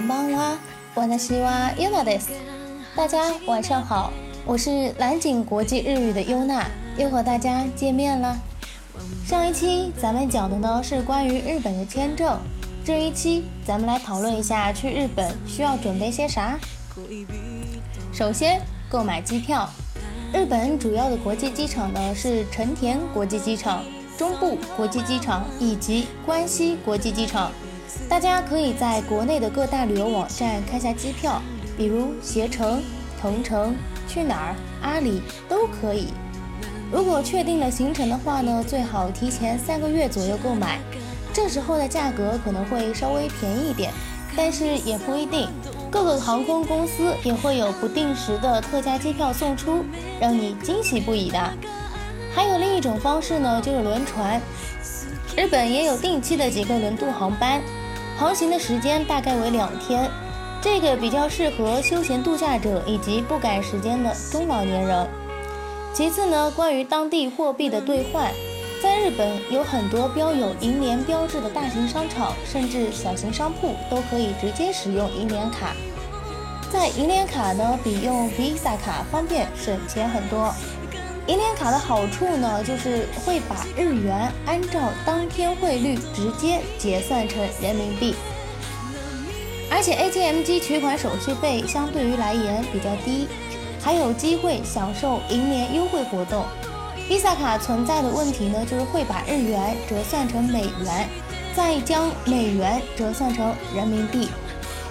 さん、こんばんは。私はユナです。大家晚上好，我是蓝景国际日语的优娜，又和大家见面了。上一期咱们讲的呢是关于日本的签证，这一期咱们来讨论一下去日本需要准备些啥。首先，购买机票。日本主要的国际机场呢是成田国际机场、中部国际机场以及关西国际机场。 大家可以在国内的各大旅游网站看下机票，比如携程、同程、去哪儿、阿里都可以。如果确定了行程的话呢，最好提前三个月左右购买，这时候的价格可能会稍微便宜一点，但是也不一定。各个航空公司也会有不定时的特价机票送出，让你惊喜不已的。还有另一种方式呢，就是轮船。日本也有定期的几个轮渡航班，航行的时间大概为两天，这个比较适合休闲度假者以及不赶时间的中老年人。其次呢，关于当地货币的兑换。在日本有很多标有银联标志的大型商场，甚至小型商铺都可以直接使用银联卡。在银联卡呢，比用 Visa 卡方便省钱很多。银联卡的好处呢，就是会把日元按照当天汇率直接结算成人民币，而且 ATM 机取款手续费相对于来言比较低，还有机会享受银联优惠活动。Visa 卡存在的问题呢，就是会把日元折算成美元，再将美元折算成人民币，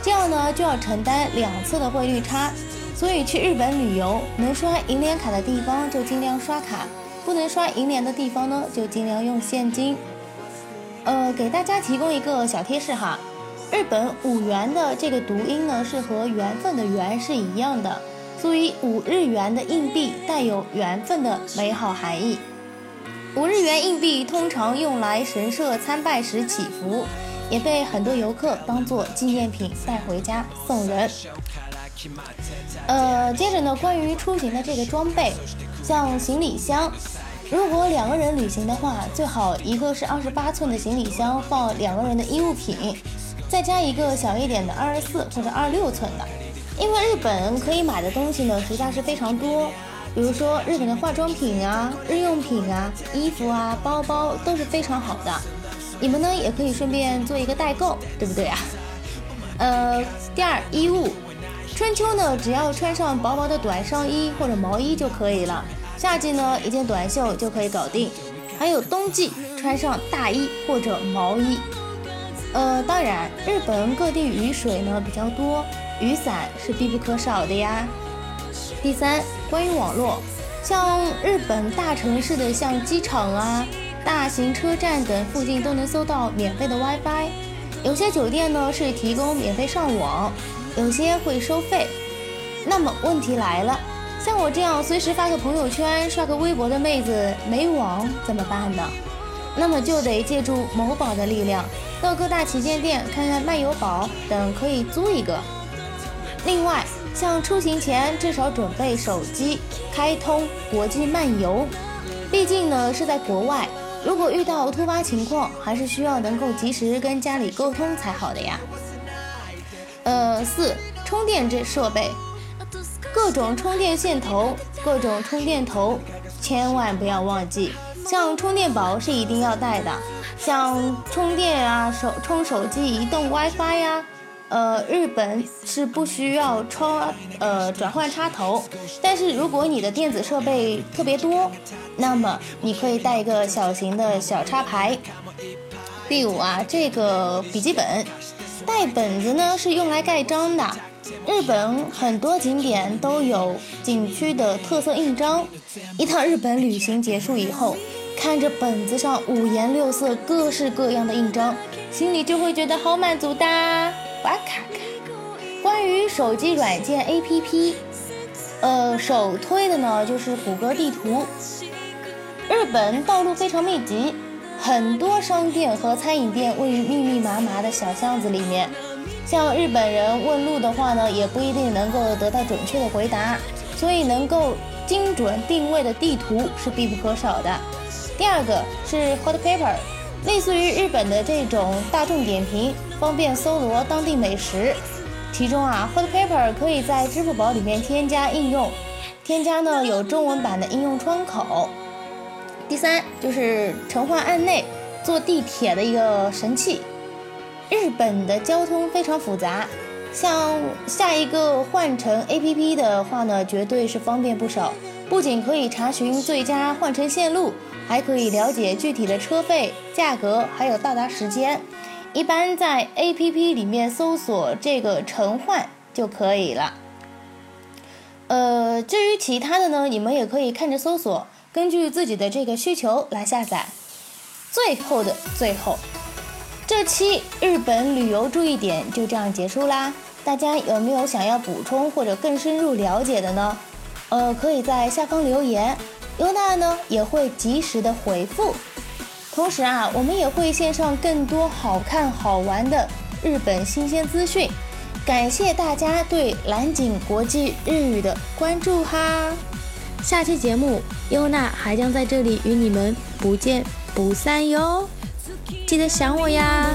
这样呢就要承担两次的汇率差。所以去日本旅游，能刷银联卡的地方就尽量刷卡，不能刷银联的地方呢就尽量用现金。呃，给大家提供一个小贴士哈，日本五元的这个读音呢是和缘分的缘是一样的。所以五日元的硬币带有缘分的美好含义。五日元硬币通常用来神社参拜时祈福，也被很多游客当做纪念品带回家送人。呃，接着呢，关于出行的这个装备，像行李箱，如果两个人旅行的话，最好一个是二十八寸的行李箱放两个人的衣物品，再加一个小一点的二十四或者二十六寸的。因为日本可以买的东西呢，实在是非常多。比如说日本的化妆品啊、日用品啊、衣服啊、包包都是非常好的。你们呢也可以顺便做一个代购，对不对啊？呃，第二衣物，春秋呢只要穿上薄薄的短上衣或者毛衣就可以了，夏季呢一件短袖就可以搞定。还有冬季穿上大衣或者毛衣。呃，当然日本各地雨水呢比较多。雨伞是必不可少的呀。第三，关于网络，像日本大城市的像机场啊、大型车站等附近都能搜到免费的 WiFi。有些酒店呢是提供免费上网，有些会收费。那么问题来了，像我这样随时发个朋友圈、刷个微博的妹子没网怎么办呢？那么就得借助某宝的力量，到各大旗舰店看看漫游宝等，可以租一个。另外，像出行前至少准备手机，开通国际漫游。毕竟呢是在国外，如果遇到突发情况，还是需要能够及时跟家里沟通才好的呀。呃，四充电这设备，各种充电线头，各种充电头，千万不要忘记，像充电宝是一定要带的，像充电啊手充手机移动 WiFi 呀。呃，日本是不需要插呃转换插头，但是如果你的电子设备特别多，那么你可以带一个小型的小插排。第五啊，这个笔记本带本子呢是用来盖章的。日本很多景点都有景区的特色印章，一趟日本旅行结束以后，看着本子上五颜六色、各式各样的印章，心里就会觉得好满足的。哇卡卡！关于手机软件 APP，呃，首推的呢就是谷歌地图。日本道路非常密集，很多商店和餐饮店位于密密麻麻的小巷子里面。像日本人问路的话呢，也不一定能够得到准确的回答，所以能够精准定位的地图是必不可少的。第二个是 Hot Paper。类似于日本的这种大众点评，方便搜罗当地美食。其中啊，Hot Paper 可以在支付宝里面添加应用，添加呢有中文版的应用窗口。第三就是城换案内坐地铁的一个神器。日本的交通非常复杂，像下一个换乘 APP 的话呢，绝对是方便不少。不仅可以查询最佳换乘线路，还可以了解具体的车费、价格，还有到达时间。一般在 APP 里面搜索这个乘换就可以了。呃，至于其他的呢，你们也可以看着搜索，根据自己的这个需求来下载。最后的最后。这期日本旅游注意点就这样结束啦，大家有没有想要补充或者更深入了解的呢？呃，可以在下方留言，优娜呢也会及时的回复。同时啊，我们也会献上更多好看好玩的日本新鲜资讯。感谢大家对蓝景国际日语的关注哈，下期节目优娜还将在这里与你们不见不散哟。记得想我呀。